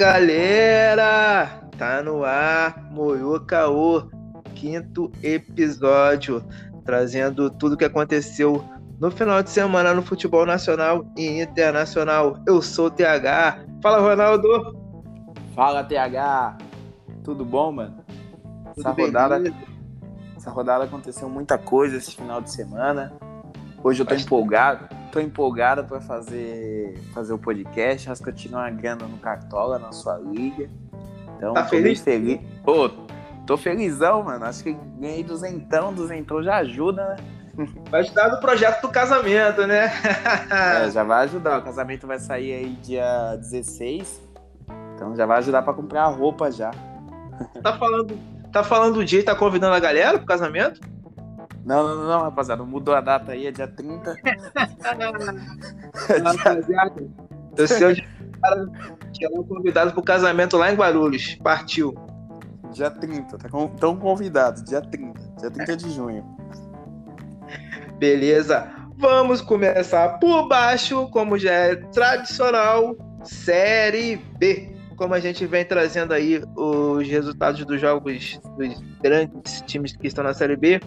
galera! Tá no ar, Moyo Caô, quinto episódio, trazendo tudo que aconteceu no final de semana no futebol nacional e internacional. Eu sou o TH. Fala, Ronaldo! Fala, TH! Tudo bom, mano? Tudo essa, rodada, essa rodada aconteceu muita coisa esse final de semana. Hoje eu tô Bastante. empolgado. Tô empolgado pra fazer, fazer o podcast. Acho que eu tive uma grana no Cartola, na sua liga. Então, Tá tô feliz? feliz. Pô, tô felizão, mano. Acho que ganhei duzentão. Duzentão já ajuda, né? Vai ajudar no projeto do casamento, né? É, já vai ajudar. O casamento vai sair aí dia 16. Então já vai ajudar pra comprar a roupa já. Tá falando, tá falando o dia e tá convidando a galera pro casamento? Não, não, não, rapaziada. Mudou a data aí, é dia 30. Rapaziada, o seu cara que é um convidado pro casamento lá em Guarulhos. Partiu. Dia 30, tá com, tão convidado, dia 30, dia 30 de junho. Beleza? Vamos começar por baixo, como já é tradicional, Série B. Como a gente vem trazendo aí os resultados dos jogos dos grandes times que estão na Série B,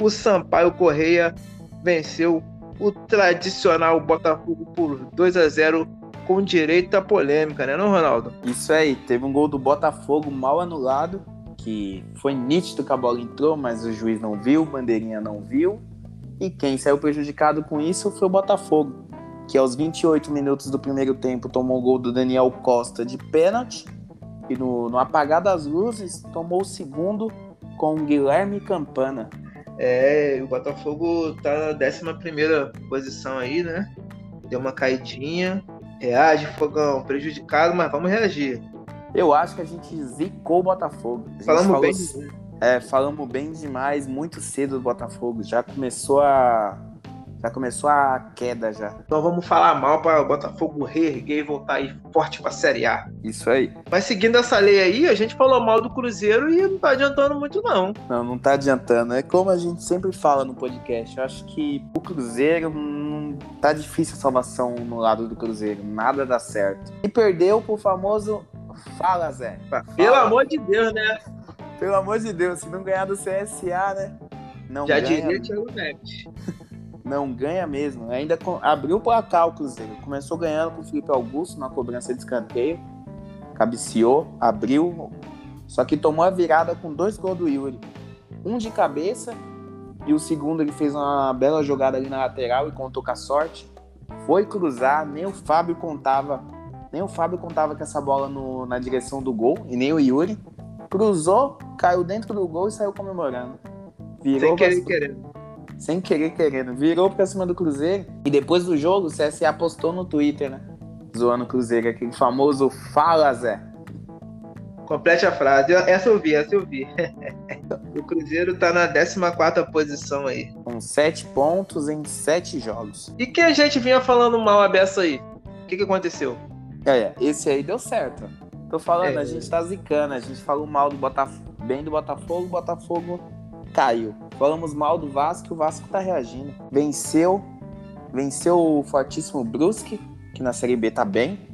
o Sampaio Correia venceu o tradicional Botafogo por 2 a 0 com direito à polêmica, né, não, Ronaldo? Isso aí, teve um gol do Botafogo mal anulado, que foi nítido que a bola entrou, mas o juiz não viu, bandeirinha não viu. E quem saiu prejudicado com isso foi o Botafogo, que aos 28 minutos do primeiro tempo tomou o gol do Daniel Costa de pênalti. E no, no apagar das luzes, tomou o segundo com o Guilherme Campana. É, o Botafogo tá na 11 posição aí, né? Deu uma caidinha. Reage, fogão, prejudicado, mas vamos reagir. Eu acho que a gente zicou o Botafogo. Falamos falou- bem. É, falamos bem demais, muito cedo do Botafogo. Já começou a. Já começou a queda já. Então vamos falar mal para o Botafogo reerguer e voltar aí forte pra Série A. Isso aí. Mas seguindo essa lei aí, a gente falou mal do Cruzeiro e não tá adiantando muito, não. Não, não tá adiantando. É como a gente sempre fala no podcast. Eu acho que o Cruzeiro não tá difícil a salvação no lado do Cruzeiro. Nada dá certo. E perdeu pro famoso Fala Zé. Pelo amor de Deus, né? Pelo amor de Deus, se não ganhar do CSA, né? Não Já ganha. diria Thiago Neves. Não ganha mesmo. Ainda abriu o placar o Cruzeiro. Começou ganhando com o Felipe Augusto na cobrança de escanteio. Cabeceou, abriu. Só que tomou a virada com dois gols do Yuri. Um de cabeça e o segundo ele fez uma bela jogada ali na lateral e contou com a sorte. Foi cruzar, nem o Fábio contava. Nem o Fábio contava com essa bola no- na direção do gol, e nem o Yuri. Cruzou, caiu dentro do gol e saiu comemorando. Virou Sem querer, querendo. Sem querer querendo. Virou pra cima do Cruzeiro. E depois do jogo, o CSA postou no Twitter, né? Zoando o Cruzeiro, aquele famoso Fala Zé. Complete a frase. Essa eu vi, essa eu vi. o Cruzeiro tá na 14 posição aí. Com sete pontos em sete jogos. E que a gente vinha falando mal a beça aí? O que, que aconteceu? É, esse aí deu certo. Tô falando, É. a gente tá zicando. A gente falou mal do Botafogo, bem do Botafogo, Botafogo caiu. Falamos mal do Vasco, o Vasco tá reagindo. Venceu, venceu o fortíssimo Brusque, que na Série B tá bem.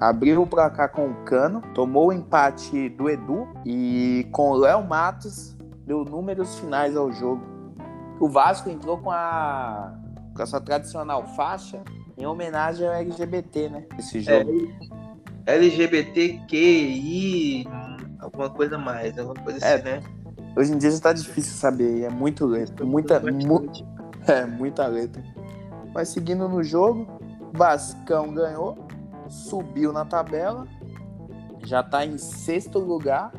Abriu o placar com o Cano, tomou o empate do Edu e com o Léo Matos deu números finais ao jogo. O Vasco entrou com a, com a sua tradicional faixa em homenagem ao LGBT, né? Esse jogo. LGBTQI, alguma coisa mais, alguma coisa É, assim, né? Hoje em dia já tá difícil saber, é muito letra, muita, mu- é, muita letra. Mas seguindo no jogo, Vascão ganhou, subiu na tabela, já tá em sexto lugar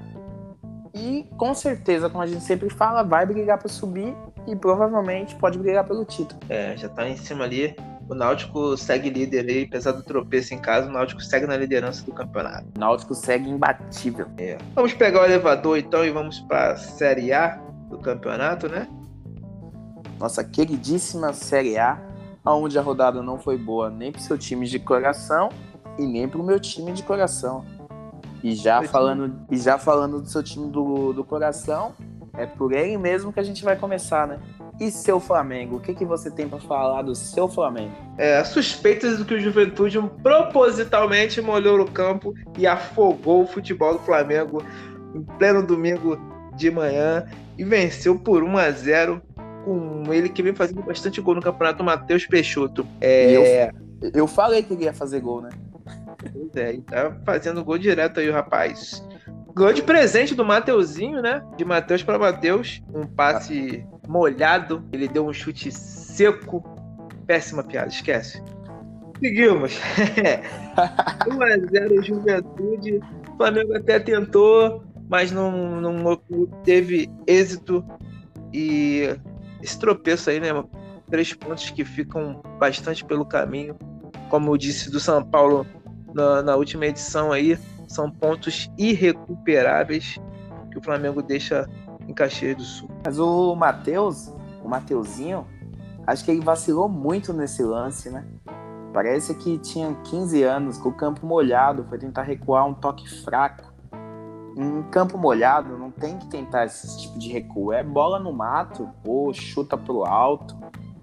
e com certeza, como a gente sempre fala, vai brigar para subir e provavelmente pode brigar pelo título. É, já tá em cima ali. O Náutico segue líder aí, apesar do tropeço em casa, o Náutico segue na liderança do campeonato. O Náutico segue imbatível. Vamos pegar o elevador então e vamos pra Série A do campeonato, né? Nossa queridíssima Série A, onde a rodada não foi boa nem pro seu time de coração e nem pro meu time de coração. E já falando, e já falando do seu time do, do coração, é por ele mesmo que a gente vai começar, né? E seu Flamengo? O que, que você tem para falar do seu Flamengo? É, suspeitas do que o Juventude propositalmente molhou no campo e afogou o futebol do Flamengo em pleno domingo de manhã e venceu por 1 a 0 com ele que vem fazendo bastante gol no campeonato, Matheus Peixoto. É... Eu, eu falei que ele ia fazer gol, né? Pois é, e tá fazendo gol direto aí o rapaz. Gol de presente do Mateuzinho, né? De Matheus para Matheus. Um passe molhado. Ele deu um chute seco. Péssima piada, esquece. Seguimos. 1x0 Juventude. O Flamengo até tentou, mas não, não teve êxito. E esse tropeço aí, né? Três pontos que ficam bastante pelo caminho. Como eu disse do São Paulo na, na última edição aí, são pontos irrecuperáveis que o Flamengo deixa em Caxias do Sul. Mas o Matheus, o Mateuzinho, acho que ele vacilou muito nesse lance, né? Parece que tinha 15 anos, com o campo molhado, foi tentar recuar um toque fraco. Em campo molhado, não tem que tentar esse tipo de recuo. É bola no mato, ou chuta pro alto.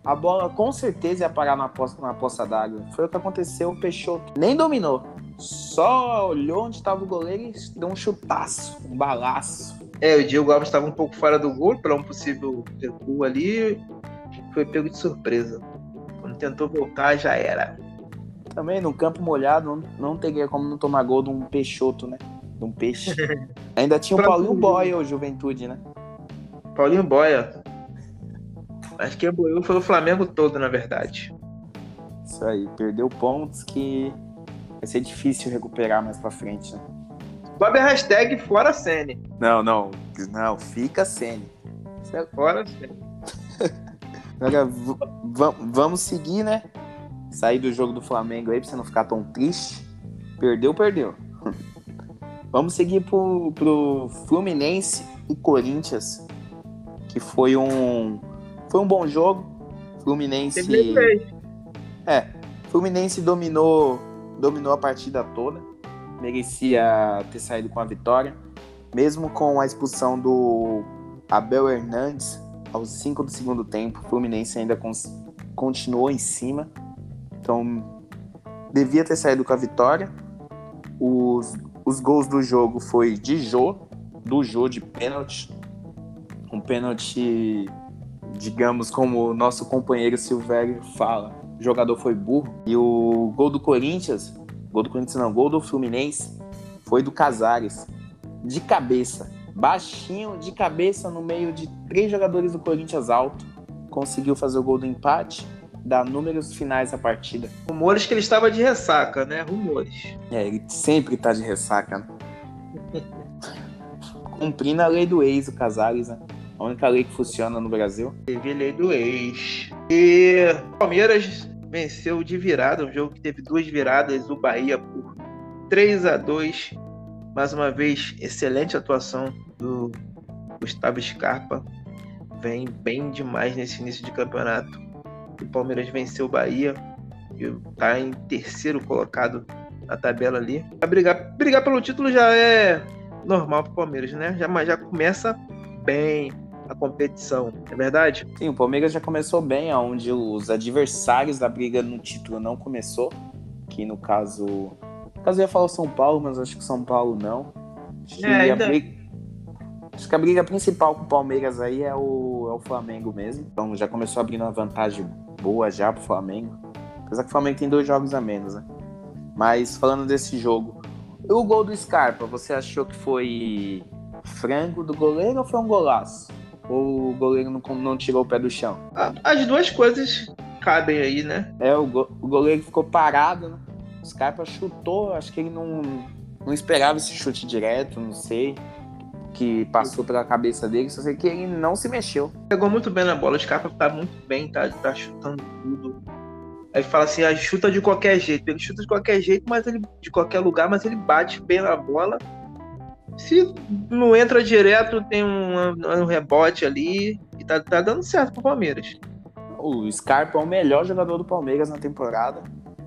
A bola com certeza ia parar na poça, na poça d'água. Foi o que aconteceu, o Peixoto nem dominou. Só olhou onde estava o goleiro e deu um chutaço, um balaço. É, o Diego Alves estava um pouco fora do gol para um possível recuo ali. Foi pego de surpresa. Quando tentou voltar, já era. Também no campo molhado não, não teria como não tomar gol de um peixoto, né? De um peixe. Ainda tinha o Paulinho Boia, o Juventude, né? Paulinho Boia. Acho que boiou foi o Flamengo todo, na verdade. Isso aí, perdeu pontos que vai ser difícil recuperar mais pra frente, né? Bob hashtag fora Sene. Não, não. Não, fica Sene. É fora Sene. Agora, vamos seguir, né? Sair do jogo do Flamengo aí pra você não ficar tão triste. Perdeu, perdeu. vamos seguir pro, pro Fluminense e Corinthians, que foi um foi um bom jogo. Fluminense É, Fluminense dominou dominou a partida toda merecia ter saído com a vitória. Mesmo com a expulsão do Abel Hernandes aos 5 do segundo tempo, o Fluminense ainda continuou em cima. Então, devia ter saído com a vitória. Os, os gols do jogo foi de Jô, do Jô de pênalti. Um pênalti, digamos, como o nosso companheiro Silvério fala, o jogador foi burro. E o gol do Corinthians Gol do Corinthians não, gol do Fluminense foi do Casares. De cabeça. Baixinho, de cabeça, no meio de três jogadores do Corinthians alto. Conseguiu fazer o gol do empate. Dar números finais à partida. Rumores que ele estava de ressaca, né? Rumores. É, ele sempre tá de ressaca. Né? Cumprindo a lei do ex, o Casares, né? A única lei que funciona no Brasil. Teve lei do ex. E Palmeiras venceu de virada, um jogo que teve duas viradas, o Bahia por 3 a 2 Mais uma vez, excelente atuação do Gustavo Scarpa. Vem bem demais nesse início de campeonato. O Palmeiras venceu o Bahia e está em terceiro colocado na tabela ali. A brigar, brigar pelo título já é normal para o Palmeiras, né? Já, mas já começa bem, a competição, é verdade? Sim, o Palmeiras já começou bem, onde os adversários da briga no título não começou, que no caso, no caso eu ia falar São Paulo, mas acho que São Paulo não. Acho, é, ainda... briga, acho que a briga principal com o Palmeiras aí é o, é o Flamengo mesmo, então já começou abrindo uma vantagem boa já pro Flamengo, apesar que o Flamengo tem dois jogos a menos, né? Mas falando desse jogo, o gol do Scarpa, você achou que foi frango do goleiro ou foi um golaço? Ou o goleiro não, não tirou o pé do chão? As duas coisas cabem aí, né? É, o, go o goleiro ficou parado, né? O Scarpa chutou, acho que ele não, não esperava esse chute direto, não sei que passou pela cabeça dele, só sei que ele não se mexeu. Pegou muito bem na bola, o Scarpa tá muito bem, tá, tá chutando tudo. Aí fala assim, ah, chuta de qualquer jeito. Ele chuta de qualquer jeito, mas ele de qualquer lugar, mas ele bate bem na bola se não entra direto, tem um, um rebote ali e tá, tá dando certo pro Palmeiras. O Scarpa é o melhor jogador do Palmeiras na temporada.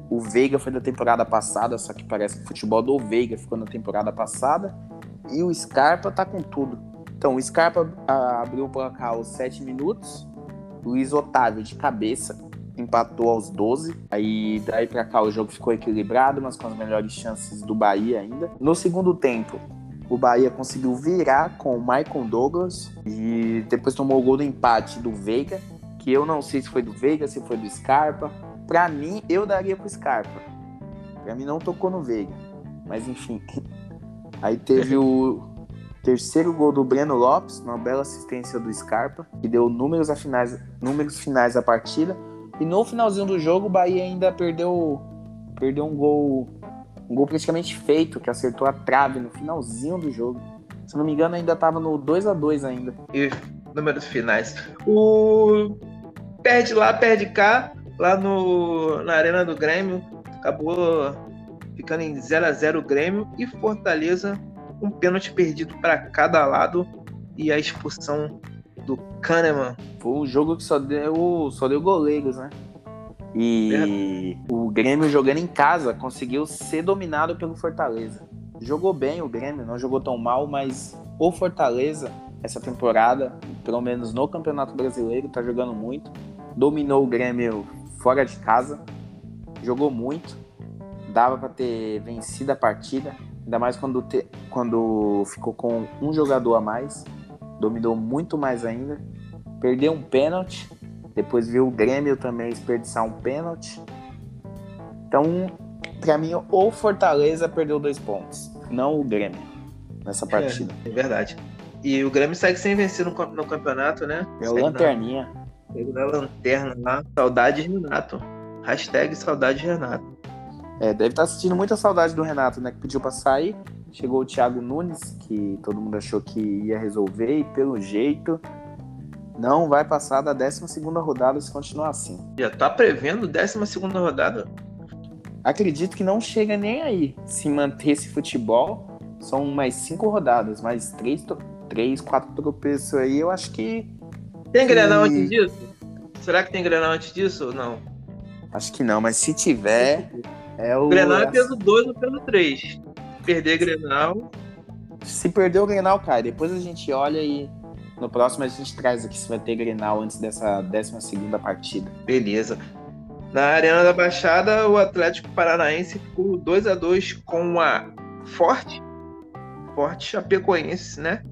O Veiga foi da temporada passada, só que parece que o futebol do Veiga ficou na temporada passada. E o Scarpa tá com tudo. Então, o Scarpa abriu o placar aos 7 minutos. Luiz Otávio de cabeça empatou aos 12. Aí daí para cá o jogo ficou equilibrado, mas com as melhores chances do Bahia ainda. No segundo tempo, o Bahia conseguiu virar com o Michael Douglas e depois tomou o gol do empate do Veiga, que eu não sei se foi do Veiga, se foi do Scarpa. Para mim, eu daria pro Scarpa. Para mim não tocou no Veiga. Mas enfim. Aí teve o terceiro gol do Breno Lopes, uma bela assistência do Scarpa, que deu números, finais, números finais da partida. E no finalzinho do jogo, o Bahia ainda perdeu, perdeu um gol um gol praticamente feito, que acertou a trave no finalzinho do jogo. Se não me engano, ainda estava no 2 a 2 ainda. E números finais. O perde lá, perde cá, lá no na Arena do Grêmio, acabou ficando em 0 a 0 o Grêmio e Fortaleza um pênalti perdido para cada lado e a expulsão do Kahneman. Foi um jogo que só deu só deu goleiros, né? E o Grêmio jogando em casa conseguiu ser dominado pelo Fortaleza. Jogou bem o Grêmio, não jogou tão mal, mas o Fortaleza, essa temporada, pelo menos no Campeonato Brasileiro, tá jogando muito. Dominou o Grêmio fora de casa, jogou muito. Dava para ter vencido a partida, ainda mais quando, te, quando ficou com um jogador a mais. Dominou muito mais ainda. Perdeu um pênalti depois viu o Grêmio também desperdiçar um pênalti. Então, para mim, o Fortaleza perdeu dois pontos, não o Grêmio, nessa partida. É, é verdade. E o Grêmio segue sem vencer no, no campeonato, né? É o lanterninha. Segue na lanterna lá. Saudade Renato. Hashtag saudade Renato. É, deve estar tá sentindo muita saudade do Renato, né? Que pediu pra sair. Chegou o Thiago Nunes, que todo mundo achou que ia resolver, e pelo jeito não vai passar da 12 rodada se continuar assim. Já tá prevendo 12 rodada? Acredito que não chega nem aí. Se manter esse futebol, são mais cinco rodadas, mais três, três quatro tropeços aí, eu acho que. Tem Grenal antes disso? Será que tem Grenal antes disso ou não? Acho que não, mas se tiver. É o Grenal é peso 2 ou peso 3. Perder Grenal. Se perder o Grenal, cai. Depois a gente olha e no próximo a gente traz aqui se vai ter Grenal antes dessa 12 segunda partida. Beleza. Na Arena da Baixada, o Atlético Paranaense ficou 2 a 2 com a Forte. Forte Chapecoense, né?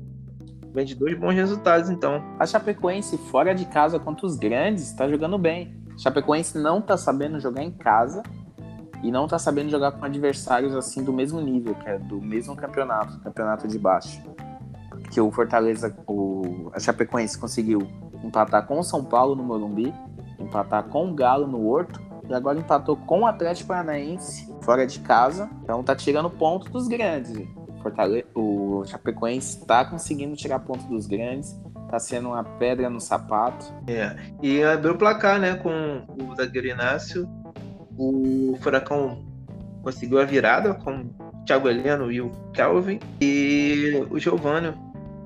Vem de dois bons resultados, então. A Chapecoense, fora de casa contra os grandes, está jogando bem. A Chapecoense não está sabendo jogar em casa e não está sabendo jogar com adversários assim do mesmo nível, que é do mesmo campeonato, campeonato de baixo que o Fortaleza, o, a Chapecoense conseguiu empatar com o São Paulo no Morumbi, empatar com o Galo no Horto e agora empatou com o Atlético Paranaense fora de casa. Então tá tirando ponto dos grandes. Fortaleza, o Chapecoense está conseguindo tirar ponto dos grandes, tá sendo uma pedra no sapato. É. E abriu o placar, né, com o zagueiro Inácio. O Furacão conseguiu a virada com o Thiago Heleno e o Kelvin. E o Giovanni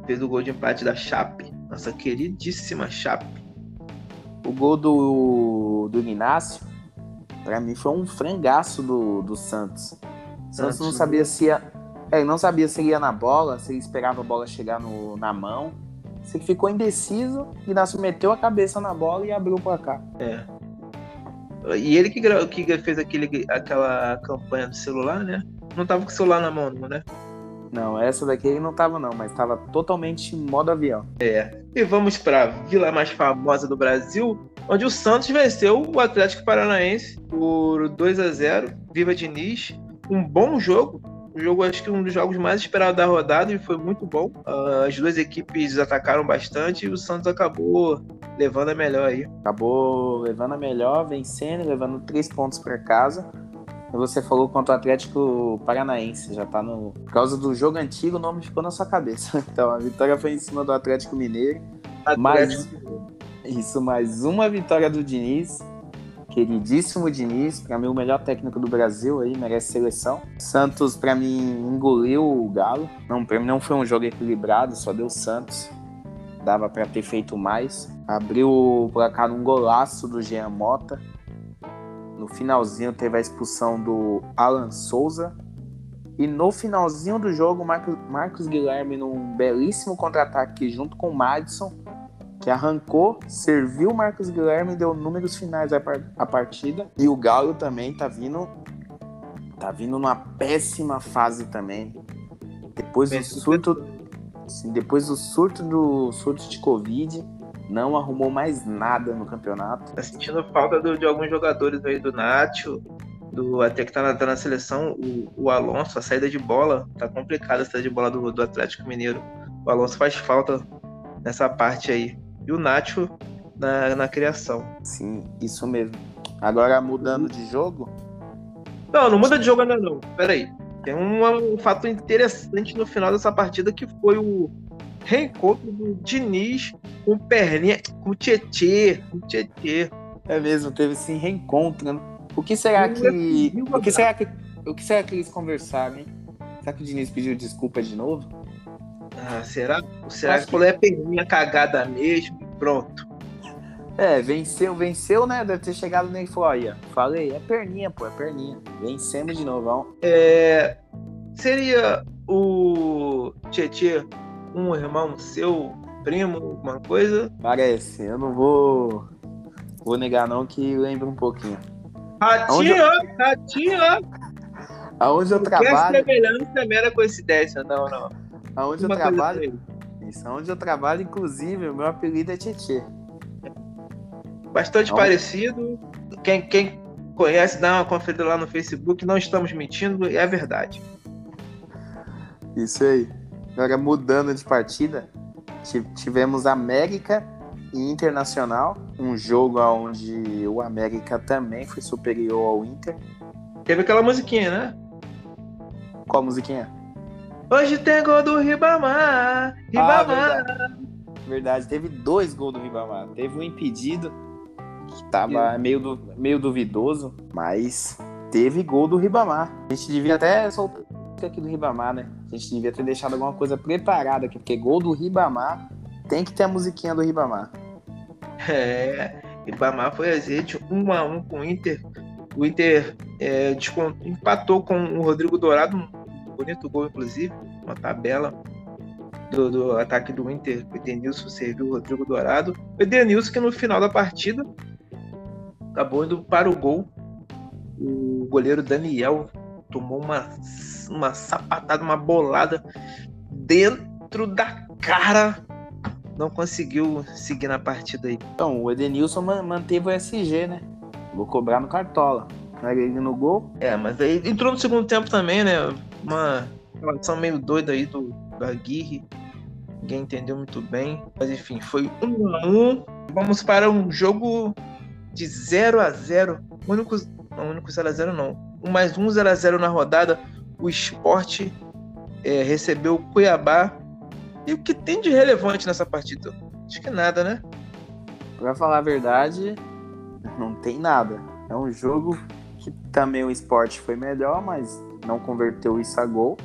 fez o gol de empate da Chape, nossa queridíssima Chape. O gol do, do Inácio, para mim, foi um frangaço do, do Santos. O Santos não sabia se ia, é, não sabia se ia na bola, se ele esperava a bola chegar no, na mão. Se ficou indeciso, Inácio meteu a cabeça na bola e abriu para cá. É. E ele que, que fez aquele, aquela campanha do celular, né? Não tava com o celular na mão, né? Não, essa daqui ele não tava não, mas tava totalmente em modo avião. É. E vamos para a vila mais famosa do Brasil, onde o Santos venceu o Atlético Paranaense por 2 a 0. Viva Diniz, um bom jogo. O jogo acho que um dos jogos mais esperados da rodada e foi muito bom. Uh, as duas equipes atacaram bastante e o Santos acabou levando a melhor aí. Acabou levando a melhor, vencendo, levando três pontos para casa. Você falou contra o Atlético Paranaense, já tá no. Por causa do jogo antigo, o nome ficou na sua cabeça. Então, a vitória foi em cima do Atlético Mineiro. Atlético. Mais... Isso, mais uma vitória do Diniz. Queridíssimo Diniz, para mim o melhor técnico do Brasil aí, merece seleção. Santos, para mim, engoliu o Galo. Não, para mim não foi um jogo equilibrado, só deu Santos. Dava para ter feito mais. Abriu o placar num golaço do Jean Mota no finalzinho teve a expulsão do Alan Souza. E no finalzinho do jogo, Marcos, Marcos Guilherme, num belíssimo contra-ataque junto com o Madison, que arrancou, serviu o Marcos Guilherme, deu números finais à partida. E o Galo também tá vindo. Tá vindo numa péssima fase também. Depois do surto. Assim, depois do surto do surto de Covid, não arrumou mais nada no campeonato. Tá sentindo falta do, de alguns jogadores aí do Nacho, do até que tá na, tá na seleção, o, o, Alonso, a saída de bola, tá complicada a saída de bola do, do Atlético Mineiro. O Alonso faz falta nessa parte aí. E o Nacho na, na criação. Sim, isso mesmo. Agora mudando de jogo. Não, não muda de jogo ainda não. Pera aí. Tem um, um fato interessante no final dessa partida que foi o reencontro do Diniz com perninha, com o Tietê, com Tietê. É mesmo, teve esse reencontro, né? O que será que. O que será que. O que será que eles conversaram, hein? Será que o Diniz pediu desculpa de novo? Ah, será? Será que falou é perninha cagada mesmo? Pronto. É, venceu, venceu, né? Deve ter chegado e falou: olha, falei, é perninha, pô, é perninha. Vencemos de novo. É. Seria o Tietê um irmão seu, primo, alguma coisa? Parece, eu não vou. Vou negar não que lembra um pouquinho. Ratinho, eu... ratinho! Aonde eu trabalho. Que semelhança é mera coincidência, não, não. Aonde eu trabalho. Isso, aonde eu trabalho, inclusive, o meu apelido é Tietê. Bastante parecido. Quem, quem conhece, dá uma conferida lá no Facebook. Não estamos mentindo, é verdade. Isso aí. Agora, mudando de partida, tivemos América e Internacional, um jogo onde o América também foi superior ao Inter. Teve aquela musiquinha, né? Qual musiquinha? Hoje tem gol do Ribamar, Ribamar. Ah, verdade. verdade. teve dois gols do Ribamar. Teve um impedido, que tava meio, du meio duvidoso, mas teve gol do Ribamar. A gente devia até soltar aqui do Ribamar, né? A gente devia ter deixado alguma coisa preparada aqui, porque gol do Ribamar tem que ter a musiquinha do Ribamar. É, Ribamar foi azeite, um a um com o Inter. O Inter é, empatou com o Rodrigo Dourado, um bonito gol, inclusive, uma tabela do, do ataque do Inter. O Edenilson serviu o Rodrigo Dourado. O Edenilson, que no final da partida acabou indo para o gol. O goleiro Daniel tomou uma uma sapatada, uma bolada dentro da cara. Não conseguiu seguir na partida aí. Então, o Edenilson manteve o SG, né? Vou cobrar no Cartola. Ele no gol. É, mas aí entrou no segundo tempo também, né? Uma relação meio doida aí do, do Aguirre. Ninguém entendeu muito bem. Mas enfim, foi um a um. Vamos para um jogo de 0 a 0 O único, não, único 0 a 0 não. Mais um 0 a 0 na rodada o esporte é, recebeu o Cuiabá. E o que tem de relevante nessa partida? Acho que nada, né? Pra falar a verdade, não tem nada. É um jogo que também o esporte foi melhor, mas não converteu isso a gol.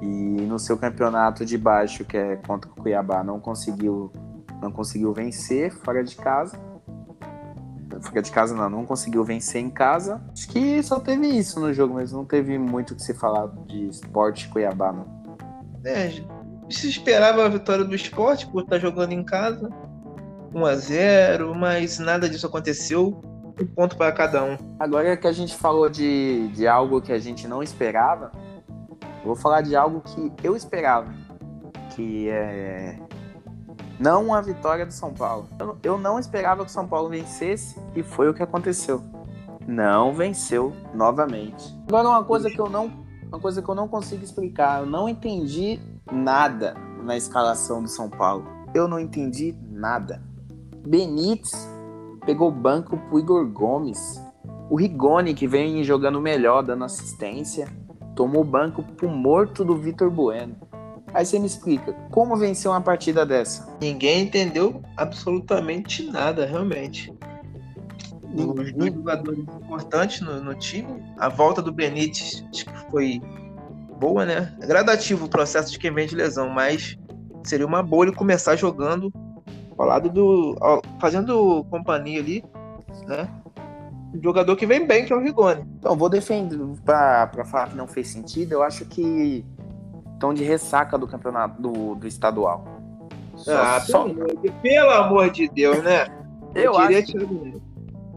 E no seu campeonato de baixo, que é contra o Cuiabá, não conseguiu, não conseguiu vencer fora de casa fora de casa não, não conseguiu vencer em casa. Acho que só teve isso no jogo, mas não teve muito que se falar de esporte Cuiabá, não. É, se esperava a vitória do esporte por estar jogando em casa. 1 a 0 mas nada disso aconteceu. Um ponto para cada um. Agora que a gente falou de, de algo que a gente não esperava, vou falar de algo que eu esperava. Que é não a vitória do São Paulo. Eu não esperava que o São Paulo vencesse e foi o que aconteceu. Não venceu novamente. Agora uma coisa que eu não, uma coisa que eu não consigo explicar, eu não entendi nada na escalação do São Paulo. Eu não entendi nada. Benítez pegou o banco pro Igor Gomes. O Rigoni, que vem jogando melhor, dando assistência, tomou o banco pro morto do Vitor Bueno. Aí você me explica, como vencer uma partida dessa? Ninguém entendeu absolutamente nada, realmente. Os dois jogadores importantes no, no, time. A volta do Benítez acho que foi boa, né? É gradativo o processo de quem vem de lesão, mas seria uma boa ele começar jogando ao lado do. fazendo companhia ali, né? Um jogador que vem bem, que é o Rigoni. Então, vou defender, para falar que não fez sentido, eu acho que estão de ressaca do campeonato do, do estadual. Só, ah, só... Pelo, amor de, Deus, né? Eu, eu acho, que,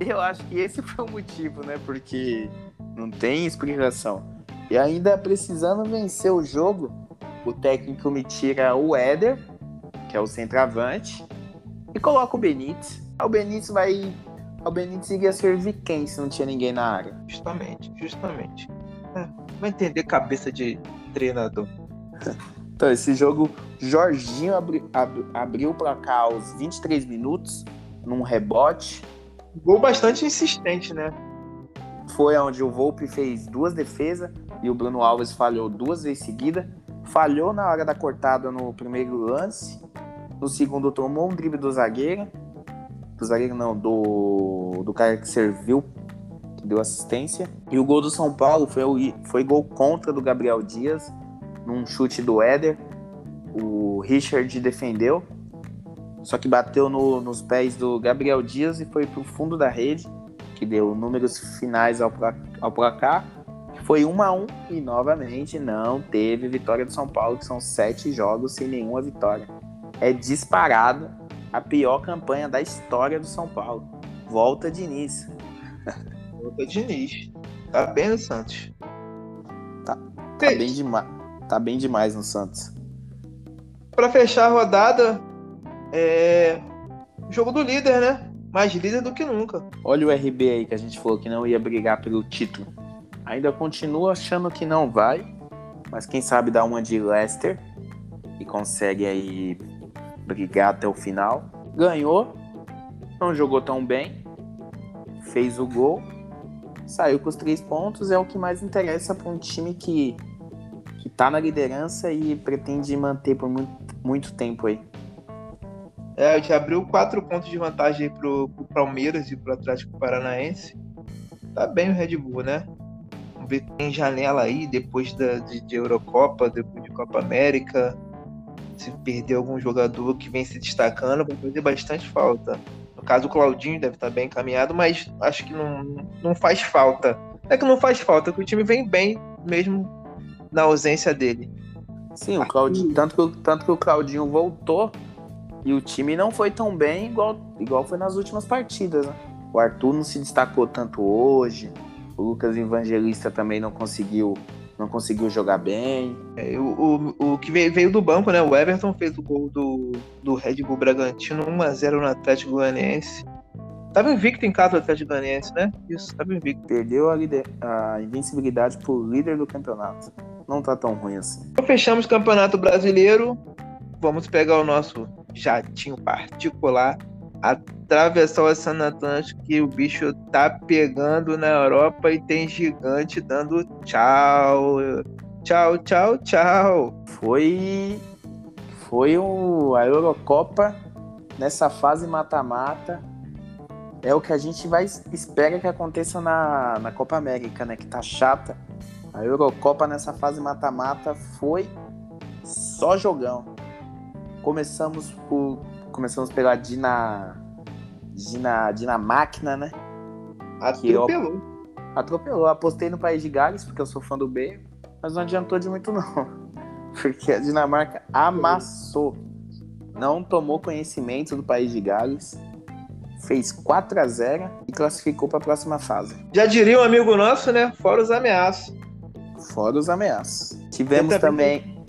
eu acho que esse foi o motivo, né? Porque não tem explicação. E ainda precisando vencer o jogo, o técnico me tira o Éder, que é o centroavante, e coloca o Benítez. O Benítez vai. O Benítez iria servir quem se não tinha ninguém na área? Justamente, justamente. É, vai entender cabeça de treinador. Então, esse jogo, Jorginho abri, abri, abriu o placar aos 23 minutos, num rebote. Gol bastante insistente, né? Foi onde o Volpe fez duas defesas e o Bruno Alves falhou duas vezes seguida. Falhou na hora da cortada no primeiro lance. No segundo, tomou um drible do zagueiro. Do zagueiro, não, do, do cara que serviu, que deu assistência. E o gol do São Paulo foi, foi gol contra do Gabriel Dias num chute do Éder. O Richard defendeu, só que bateu no, nos pés do Gabriel Dias e foi para o fundo da rede, que deu números finais ao, ao placar. Foi 1 a 1 e novamente não teve vitória do São Paulo, que são sete jogos sem nenhuma vitória. É disparado a pior campanha da história do São Paulo. Volta de início. Volta de início. Tá bem Santos. Tá, tá bem demais tá bem demais no Santos. Para fechar a rodada, é jogo do líder, né? Mais líder do que nunca. Olha o RB aí que a gente falou que não ia brigar pelo título. Ainda continua achando que não vai, mas quem sabe dá uma de Leicester e consegue aí brigar até o final. Ganhou, não jogou tão bem, fez o gol, saiu com os três pontos, é o que mais interessa para um time que que tá na liderança e pretende manter por muito, muito tempo aí. É, já abriu quatro pontos de vantagem pro, pro Palmeiras e pro Atlético Paranaense. Tá bem o Red Bull, né? Vamos ver tem janela aí depois da, de, de Eurocopa, depois de Copa América. Se perder algum jogador que vem se destacando, vai fazer bastante falta. No caso, o Claudinho deve estar tá bem encaminhado, mas acho que não, não faz falta. É que não faz falta, que o time vem bem mesmo na ausência dele. Sim, o Claudinho, tanto, que, tanto que o Claudinho voltou e o time não foi tão bem igual, igual foi nas últimas partidas. Né? O Arthur não se destacou tanto hoje, o Lucas Evangelista também não conseguiu não conseguiu jogar bem. É, o, o, o que veio, do banco, né? O Everton fez o gol do, do Red Bull Bragantino 1x0 no Atlético Goianiense. Tava invicto em casa do Atlético Goianiense, né? Isso, tava invicto. Perdeu a, a invencibilidade pro líder do campeonato não tá tão ruim assim. Então, fechamos o Campeonato Brasileiro. Vamos pegar o nosso jatinho particular, atravessar o Oceano Atlântico, que o bicho tá pegando na Europa e tem gigante dando tchau. Tchau, tchau, tchau. Foi. Foi o, a Eurocopa nessa fase mata-mata. É o que a gente vai espera que aconteça na, na Copa América, né? Que tá chata a Eurocopa nessa fase mata-mata foi só jogão. Começamos por começamos pela Dina Dina Máquina, né? Atropelou. Eu, atropelou. Apostei no País de Gales porque eu sou fã do B, mas não adiantou de muito não. Porque a Dinamarca amassou. Não tomou conhecimento do País de Gales fez 4 a 0 e classificou para a próxima fase. Já diria um amigo nosso, né? Fora os ameaços. Fora os ameaças. Tivemos também,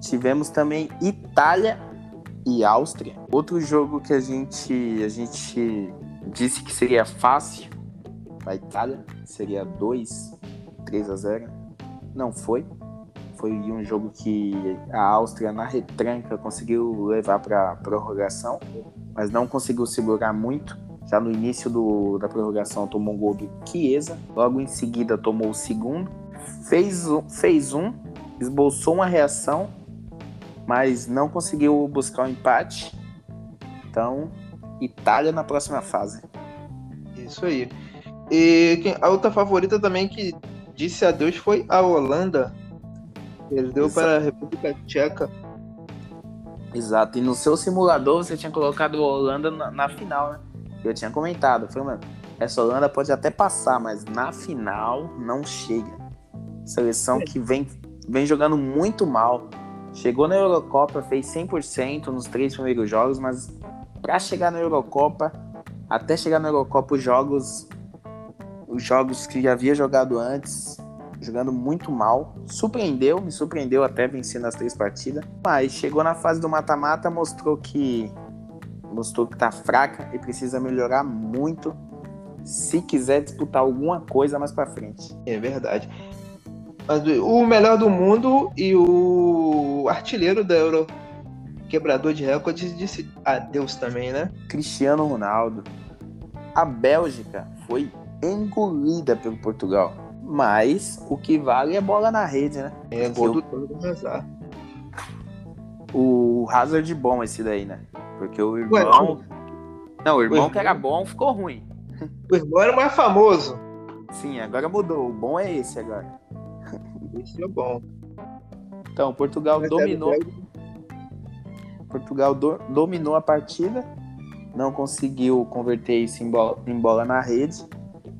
tivemos também Itália e Áustria. Outro jogo que a gente a gente disse que seria fácil para a Itália, seria 2, 3 a 0. Não foi. Foi um jogo que a Áustria na retranca conseguiu levar para prorrogação, mas não conseguiu segurar muito. Já no início do, da prorrogação tomou um gol do Chiesa, logo em seguida tomou o segundo fez, fez um, esboçou uma reação, mas não conseguiu buscar o um empate. Então, Itália na próxima fase. Isso aí. E a outra favorita também que disse adeus foi a Holanda. Perdeu Exato. para a República Tcheca. Exato. E no seu simulador você tinha colocado a Holanda na, na final, né? Eu tinha comentado. Falei, mano, essa Holanda pode até passar, mas na final não chega. Seleção que vem, vem jogando muito mal. Chegou na Eurocopa, fez 100% nos três primeiros jogos, mas para chegar na Eurocopa, até chegar na Eurocopa, os jogos, os jogos que já havia jogado antes, jogando muito mal, surpreendeu, me surpreendeu até vencendo as três partidas, mas chegou na fase do mata-mata, mostrou que mostrou que tá fraca e precisa melhorar muito se quiser disputar alguma coisa mais para frente. É verdade. O melhor do mundo e o artilheiro da Euro, quebrador de recordes, disse adeus também, né? Cristiano Ronaldo. A Bélgica foi engolida pelo Portugal. Mas o que vale é bola na rede, né? É, gol do todo Hazard. O Hazard bom esse daí, né? Porque o irmão. Ué, não, o irmão que era bom ficou ruim. O irmão era mais famoso. Sim, agora mudou. O bom é esse agora. Esse é bom. Então, Portugal Mas dominou. Portugal do... dominou a partida. Não conseguiu converter isso em bola, em bola na rede.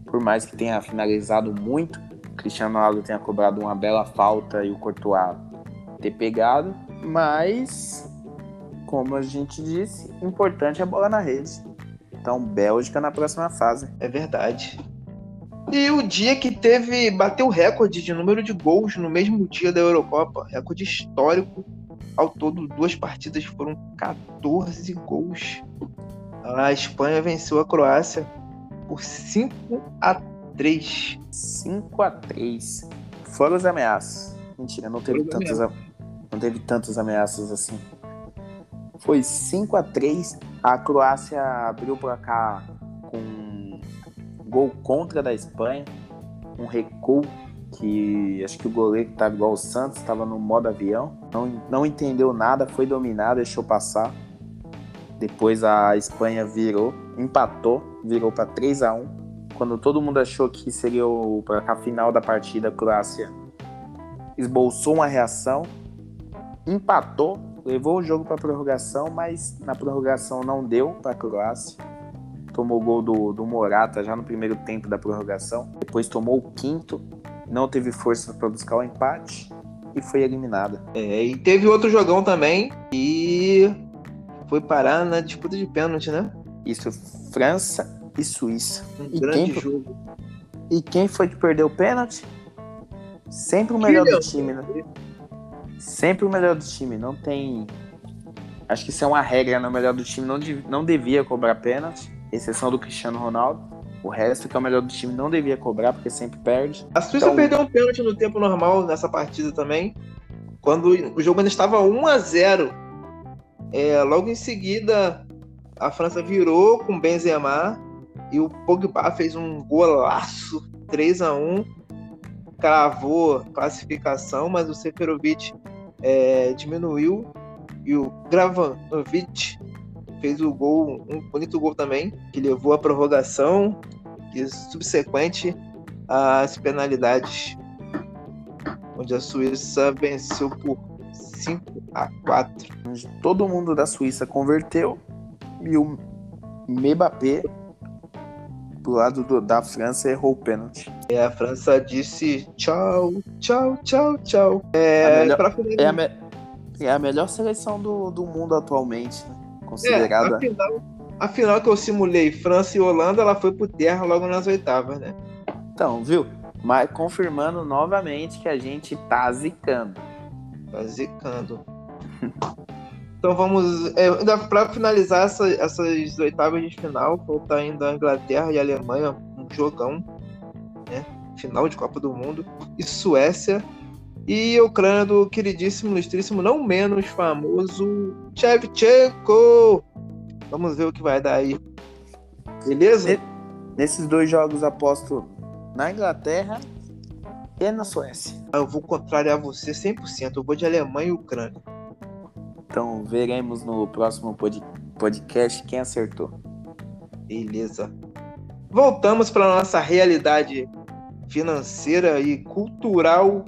Por mais que tenha finalizado muito. Cristiano Ronaldo tenha cobrado uma bela falta e o Courtois ter pegado. Mas, como a gente disse, importante é a bola na rede. Então, Bélgica na próxima fase. É verdade. E o dia que teve. bateu recorde de número de gols no mesmo dia da Eurocopa. Recorde histórico. Ao todo, duas partidas foram 14 gols. A Espanha venceu a Croácia por 5 a 3. 5 a 3. Fora os ameaças. Mentira, não teve, tantas, não teve tantas ameaças assim. Foi 5 a 3 A Croácia abriu o placar com gol contra da Espanha. Um recuo que acho que o goleiro estava igual o Santos, estava no modo avião. Não, não entendeu nada, foi dominar, deixou passar. Depois a Espanha virou, empatou, virou para 3 a 1 Quando todo mundo achou que seria placar final da partida, a Croácia esboçou uma reação, empatou levou o jogo para prorrogação, mas na prorrogação não deu para a Croácia. Tomou o gol do, do Morata já no primeiro tempo da prorrogação. Depois tomou o quinto, não teve força para buscar o empate e foi eliminada. É, e teve outro jogão também e foi parar na disputa de pênalti, né? Isso, França e Suíça. Um e grande quem, jogo. E quem foi que perdeu o pênalti? Sempre o melhor do time, né? Sempre o melhor do time. Não tem. Acho que isso é uma regra no melhor do time. Não, não devia cobrar pênalti, exceção do Cristiano Ronaldo. O resto, que é o melhor do time, não devia cobrar, porque sempre perde. A Suíça então... perdeu um pênalti no tempo normal nessa partida também. Quando o jogo ainda estava 1 a 0 é, Logo em seguida, a França virou com Benzema e o Pogba fez um golaço 3 a 1 cravou classificação, mas o Seferovic é, diminuiu e o Gravanovic fez o gol, um bonito gol também, que levou à prorrogação e subsequente às penalidades, onde a Suíça venceu por 5 a 4. Todo mundo da Suíça converteu e o Mbappé pro lado do, da França errou o pênalti. É, a França disse tchau, tchau, tchau, tchau. É, a melhor, é, a, me, é a melhor seleção do, do mundo atualmente, né? Considerada. É, afinal, afinal que eu simulei França e Holanda, ela foi por terra logo nas oitavas, né? Então, viu? Mas confirmando novamente que a gente tá zicando. Tá zicando. Então vamos. É, para finalizar essa, essas oitavas de final, falta ainda a Inglaterra e a Alemanha, um jogão, né? Final de Copa do Mundo. E Suécia. E a Ucrânia do queridíssimo, ilustríssimo, não menos famoso Shevchenko. Vamos ver o que vai dar aí. Beleza? Nesses dois jogos aposto na Inglaterra e na Suécia. Eu vou contrariar você 100%. Eu vou de Alemanha e Ucrânia. Então veremos no próximo pod podcast quem acertou. Beleza. Voltamos para nossa realidade financeira e cultural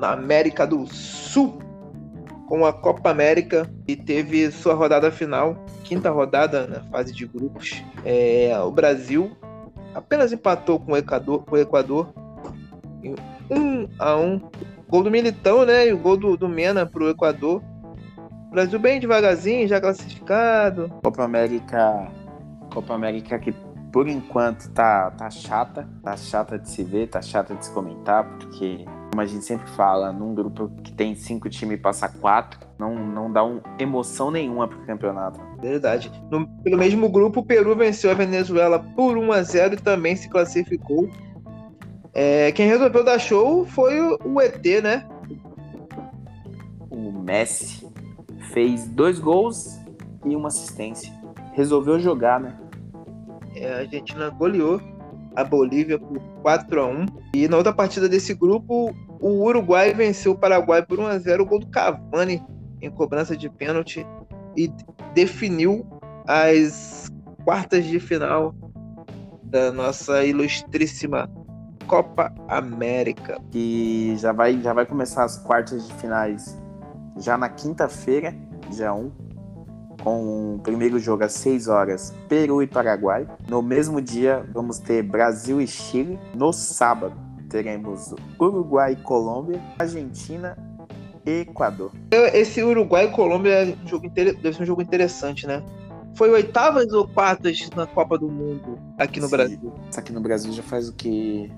na América do Sul, com a Copa América e teve sua rodada final, quinta rodada na fase de grupos. É, o Brasil apenas empatou com o Equador, com o Equador 1 a 1 Gol do Militão, né? E o gol do, do Mena pro Equador. Brasil bem devagarzinho, já classificado. Copa América. Copa América que por enquanto tá, tá chata. Tá chata de se ver, tá chata de se comentar, porque, como a gente sempre fala, num grupo que tem cinco times e passa quatro, não, não dá um, emoção nenhuma pro campeonato. Verdade. No, pelo mesmo grupo, o Peru venceu a Venezuela por 1 a 0 e também se classificou. É, quem resolveu dar show foi o, o ET, né? O Messi fez dois gols e uma assistência. Resolveu jogar, né? É, a Argentina goleou a Bolívia por 4 a 1 E na outra partida desse grupo, o Uruguai venceu o Paraguai por 1 a 0 o gol do Cavani em cobrança de pênalti e definiu as quartas de final da nossa ilustríssima Copa América. Que já vai, já vai começar as quartas de finais já na quinta-feira, dia 1, com o primeiro jogo às 6 horas, Peru e Paraguai. No mesmo dia, vamos ter Brasil e Chile. No sábado, teremos Uruguai e Colômbia, Argentina e Equador. Esse Uruguai e Colômbia é um jogo deve ser um jogo interessante, né? Foi oitavas ou quartas na Copa do Mundo aqui no Sim. Brasil? Aqui no Brasil já faz o que?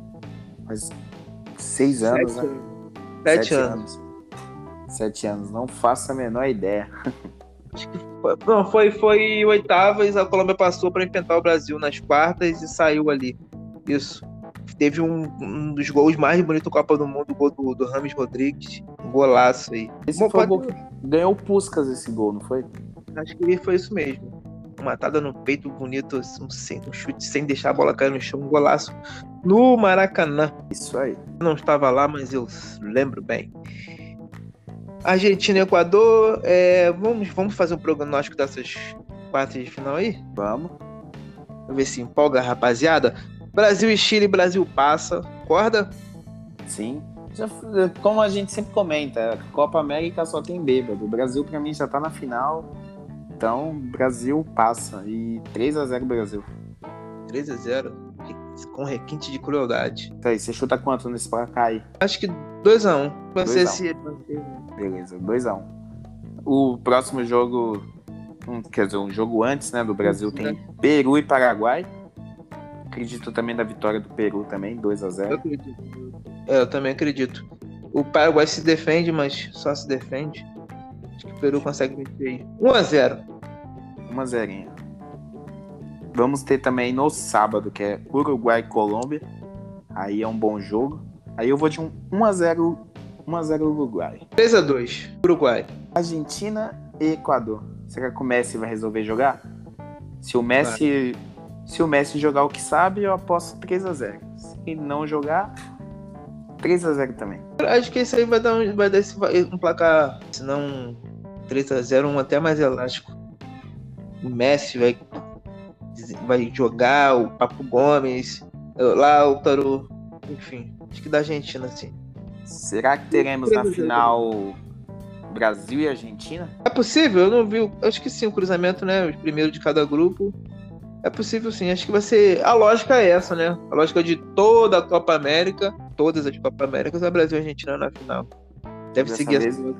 Faz seis anos, Sete, né? Sete, Sete anos. anos. Sete anos, não faço a menor ideia. Acho que foi, não, foi, foi oitavas, a Colômbia passou para enfrentar o Brasil nas quartas e saiu ali. Isso. Teve um, um dos gols mais bonitos da Copa do Mundo, o gol do, do Rames Rodrigues. Um golaço aí. Esse Bom, foi pode... Ganhou o Puskas esse gol, não foi? Acho que foi isso mesmo. Uma matada no peito bonito, um, um chute sem deixar a bola cair no chão, um golaço no Maracanã. Isso aí. não estava lá, mas eu lembro bem. Argentina e Equador. É, vamos, vamos fazer um prognóstico dessas quartas de final aí? Vamos. Vamos ver se empolga, rapaziada. Brasil e Chile, Brasil passa. Concorda? Sim. Já, como a gente sempre comenta, Copa América só tem bêbado. O Brasil, para mim, já tá na final. Então, Brasil passa. E 3 a 0 Brasil. 3 a 0 com requinte de crueldade. Tá aí, você chuta quanto nesse placar aí? Acho que 2x1. Um. Você se. Beleza, 2x1. Um. O próximo jogo. Um, quer dizer, um jogo antes, né, do Brasil tem Peru e Paraguai. Acredito também na vitória do Peru também, 2x0. Eu acredito. É, eu também acredito. O Paraguai se defende, mas só se defende. Acho que o Peru consegue vencer aí. 1x0. 1x0. Vamos ter também no sábado, que é Uruguai e Colômbia. Aí é um bom jogo. Aí eu vou de um 1x0 1x0 Uruguai. 3x2 Uruguai. Argentina e Equador. Será que o Messi vai resolver jogar? Se o Messi, se o Messi jogar o que sabe, eu aposto 3x0. Se não jogar, 3x0 também. Acho que esse aí vai dar um, vai dar esse, um placar, se não 3x0, um até mais elástico. O Messi vai vai jogar, o Papo Gomes, Lautaro, enfim, acho que da Argentina, sim. Será que teremos na final Brasil e Argentina? É possível, eu não vi, acho que sim, o cruzamento, né, o primeiro de cada grupo. É possível sim, acho que vai ser. A lógica é essa, né? A lógica de toda a Copa América, todas as Copa Américas, é Brasil e Argentina na final. Deve dessa seguir vez, essa.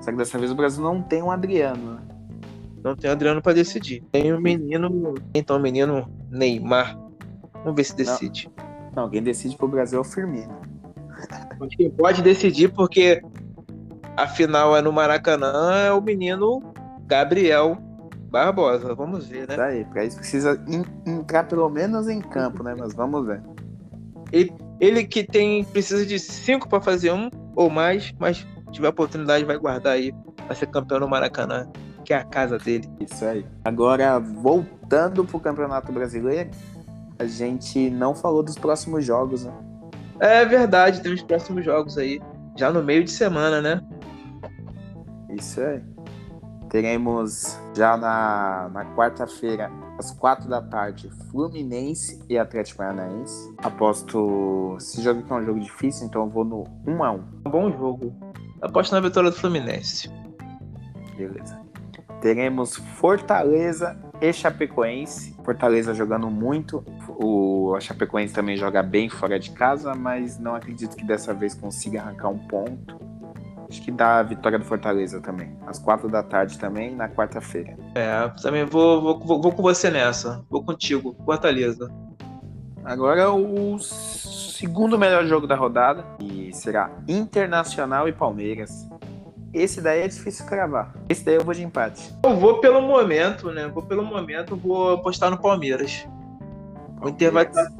Só que dessa vez o Brasil não tem um Adriano, né? Não tem o Adriano para decidir. Tem o menino. Então o menino Neymar. Vamos ver se decide. Não, não quem decide pro Brasil é o Firmino. Quem pode decidir porque a final é no Maracanã é o menino Gabriel Barbosa. Vamos ver, né? Tá aí, pra isso precisa entrar pelo menos em campo, né? Mas vamos ver. Ele, ele que tem precisa de cinco para fazer um ou mais, mas tiver oportunidade vai guardar aí, vai ser campeão no Maracanã que é a casa dele. Isso aí. Agora, voltando pro Campeonato Brasileiro, a gente não falou dos próximos jogos, né? É verdade, tem os próximos jogos aí. Já no meio de semana, né? Isso aí. Teremos já na, na quarta-feira, às quatro da tarde, Fluminense e Atlético Paranaense. Aposto. Esse jogo aqui é um jogo difícil, então eu vou no 1 a 1 Um bom jogo. Aposto na vitória do Fluminense. Beleza teremos Fortaleza e Chapecoense. Fortaleza jogando muito. O a Chapecoense também joga bem fora de casa, mas não acredito que dessa vez consiga arrancar um ponto. Acho que dá a vitória do Fortaleza também. Às quatro da tarde também, na quarta-feira. É, também vou, vou, vou, vou com você nessa. Vou contigo, Fortaleza. Agora o segundo melhor jogo da rodada. E será Internacional e Palmeiras. Esse daí é difícil cravar. Esse daí eu vou de empate. Eu vou pelo momento, né? Vou pelo momento, vou apostar no Palmeiras. O Inter vai estar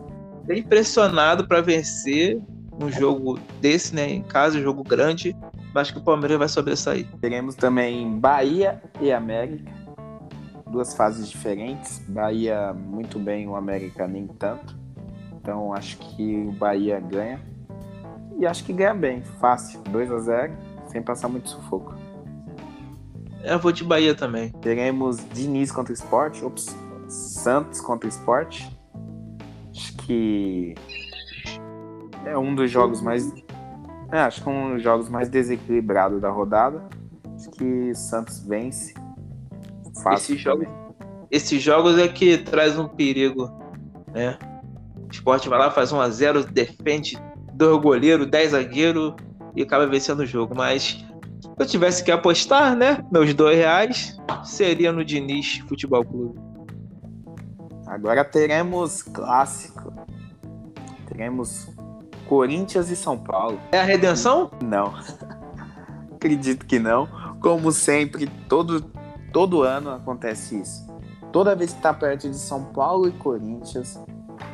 bem impressionado para vencer um jogo desse, né? Em casa, um jogo grande. Mas acho que o Palmeiras vai sobressair. Teremos também Bahia e América. Duas fases diferentes. Bahia muito bem, o América nem tanto. Então acho que o Bahia ganha. E acho que ganha bem, fácil. 2 a 0 sem passar muito sufoco. Eu vou de Bahia também. Teremos Diniz contra o Sport. Ops, Santos contra o Sport. Acho que é um dos jogos mais. É, acho que é um dos jogos mais desequilibrados da rodada. Acho que Santos vence. Fácil. Esses jogos, esses jogos é que traz um perigo, né? O esporte vai lá, faz 1 a 0 defende dois goleiros, 10 zagueiros e acaba vencendo o jogo. Mas se eu tivesse que apostar, né? Meus dois reais seria no Diniz Futebol Clube. Agora teremos clássico. Teremos Corinthians e São Paulo. É a redenção? Não. Acredito que não. Como sempre, todo, todo ano acontece isso. Toda vez que está perto de São Paulo e Corinthians,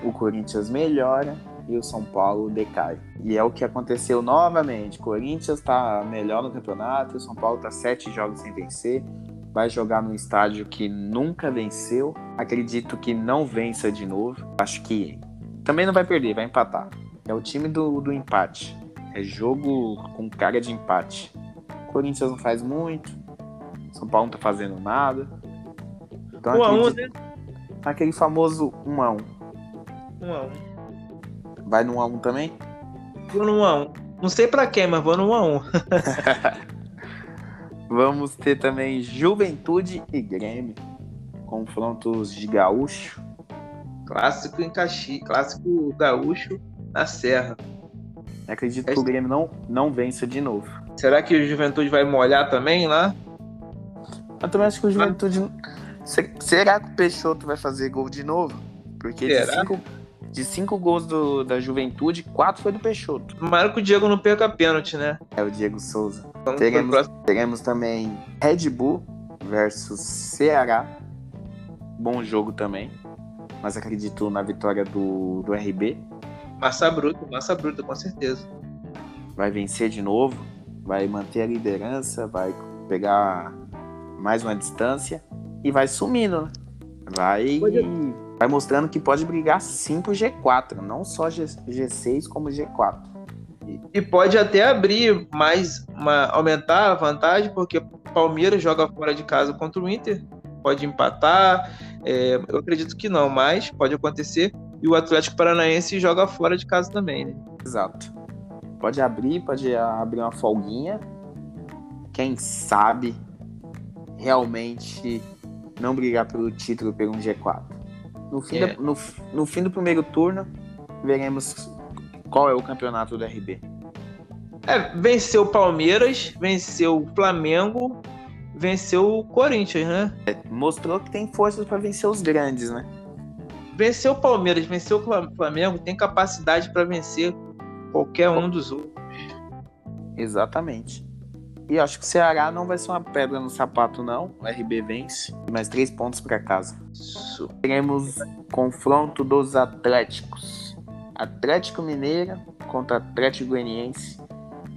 o Corinthians melhora e o São Paulo decai. E é o que aconteceu novamente. Corinthians está melhor no campeonato, o São Paulo está sete jogos sem vencer. Vai jogar num estádio que nunca venceu. Acredito que não vença de novo. Acho que também não vai perder, vai empatar. É o time do, do empate. É jogo com cara de empate. Corinthians não faz muito. São Paulo não tá fazendo nada. Então, 1 um acredito... a 1 um, né? Aquele famoso 1 um a 1 1 a 1 Vai no 1 a 1 também? Vou no 1 a 1 Não sei pra quem, mas vou no 1 a 1 Vamos ter também Juventude e Grêmio. Confrontos de gaúcho. Clássico em Caxi, clássico gaúcho na Serra. Acredito que o Grêmio não, não vença de novo. Será que o Juventude vai molhar também lá? Eu também acho que o Juventude. Será que o Peixoto vai fazer gol de novo? Porque de cinco, de cinco, gols do, da Juventude, quatro foi do Peixoto. Tomara que o Diego não perca pênalti, né? É o Diego Souza. teremos, teremos também Red Bull versus Ceará. Bom jogo também. Mas acredito na vitória do, do RB. Massa bruta, massa bruta, com certeza. Vai vencer de novo, vai manter a liderança, vai pegar mais uma distância e vai sumindo, né? Vai, vai mostrando que pode brigar sim pro G4, não só G, G6 como G4. E, e pode até abrir mais, uma, aumentar a vantagem, porque Palmeiras joga fora de casa contra o Inter, pode empatar. É, eu acredito que não, mas pode acontecer e o Atlético Paranaense joga fora de casa também, né? Exato. Pode abrir, pode abrir uma folguinha. Quem sabe realmente não brigar pelo título pelo um G4. No fim, é. da, no, no fim do primeiro turno, veremos qual é o campeonato do RB. É, venceu o Palmeiras, venceu o Flamengo, venceu o Corinthians, né? É, mostrou que tem forças para vencer os grandes, né? venceu o Palmeiras, venceu o Flamengo, tem capacidade para vencer qualquer um dos outros. Exatamente. E acho que o Ceará não vai ser uma pedra no sapato, não. O RB vence. Mais três pontos para casa. Isso. Teremos confronto dos Atléticos. Atlético Mineiro contra Atlético Goianiense.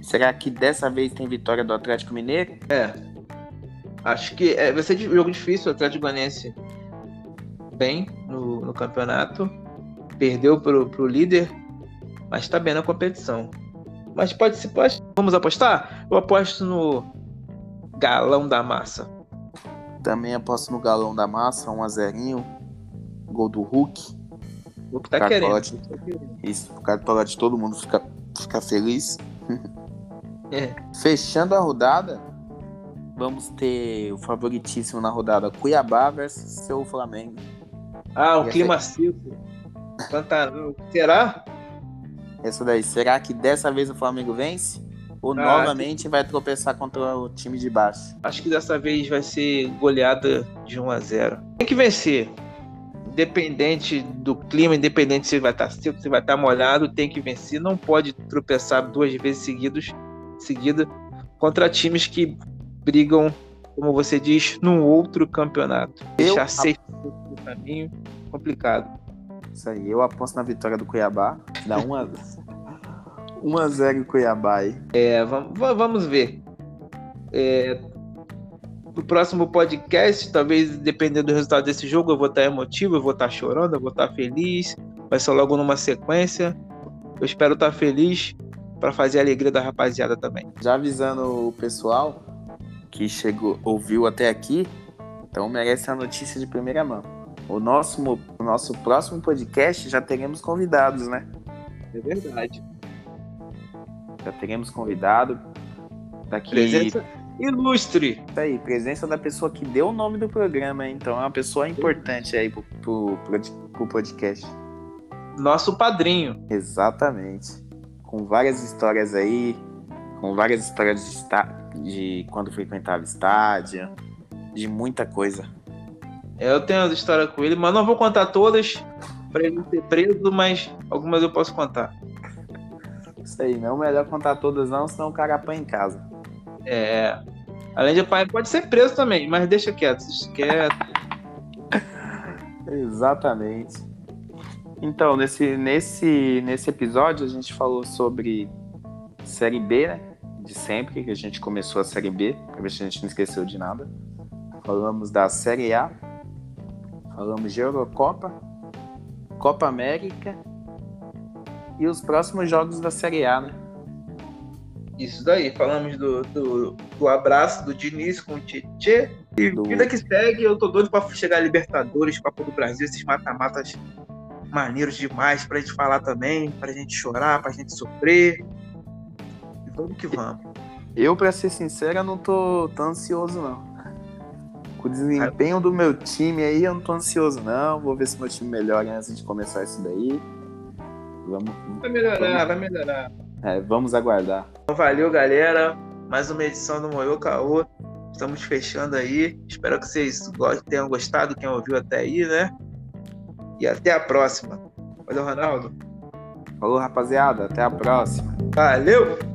Será que dessa vez tem vitória do Atlético Mineiro? É. Acho que é, vai ser um jogo difícil o Atlético Goianiense bem no, no campeonato, perdeu pro, pro líder, mas está bem na competição. Mas pode se pode. Vamos apostar? Eu aposto no galão da massa. Também aposto no galão da massa, 1 a 0 Gol do Hulk. O que tá querendo. Isso, por causa de todo mundo ficar fica feliz. É. Fechando a rodada, vamos ter o favoritíssimo na rodada Cuiabá versus seu Flamengo. Ah, o E clima seco. Pantanal. Será? Essa daí, será que dessa vez o Flamengo vence? Ou Ah, novamente vai tropeçar contra o time de baixo? Acho que dessa vez vai ser goleada de 1 a 0. Tem que vencer. Independente do clima, independente se vai estar seco, se vai estar molhado, tem que vencer. Não pode tropeçar duas vezes seguidos, seguida contra times que brigam, como você diz, num outro campeonato. Eu Deixar seis pontos no caminho, complicado. Isso aí, eu aposto na vitória do Cuiabá. Dá 1 a 1 a 0 Cuiabá aí. É, vamos, va- vamos ver. É, no próximo podcast, talvez dependendo do resultado desse jogo, eu vou estar emotivo, eu vou estar chorando, eu vou estar feliz. Vai ser logo numa sequência. Eu espero estar feliz para fazer a alegria da rapaziada também. Já avisando o pessoal que chegou, ouviu até aqui, então merece a notícia de primeira mão. O nosso, o nosso próximo podcast já teremos convidados, né? É verdade. Já teremos convidado. Daqui Presença ilustre. Isso aí, presença da pessoa que deu o nome do programa, então é uma pessoa importante aí pro, pro, pro- podcast. Nosso padrinho. Exatamente. Com várias histórias aí, com várias histórias de, de quando frequentava estádio, de muita coisa. É, Eu tenho as histórias com ele, mas não vou contar todas para ele não ser preso, mas algumas eu posso contar. Isso aí, não é melhor contar todas não, senão o cara apanha em casa. É. Além de apanhar, pode ser preso também, mas deixa quieto. Deixa quieto. Exatamente. Então, nesse, nesse, nesse episódio a gente falou sobre Série B, né? De sempre, que a gente começou a Série B, pra ver se a gente não esqueceu de nada. Falamos da Série A, falamos de Eurocopa, Copa América e os próximos jogos da Série A, né? Isso daí. Falamos do, do, do abraço do Diniz com o Tietê. E Do- vida que segue, eu tô doido pra chegar a Libertadores, Copa do Brasil, esses mata-matas maneiros demais pra gente falar também, pra gente chorar, pra gente sofrer. E vamos que vamos. Eu, pra ser sincero, eu não tô tão ansioso, não. Com o desempenho do meu time aí, eu não tô ansioso, não. Vou ver se meu time melhora antes de começar isso daí. Vamos, Vai melhorar, vai melhorar. é, vamos aguardar. Então, valeu, galera. Mais uma edição do Moyo Caô. Estamos fechando aí. Espero que vocês gostem, tenham gostado, quem ouviu até aí, né? E até a próxima. Valeu, Ronaldo. Falou, rapaziada. Até a próxima. Valeu!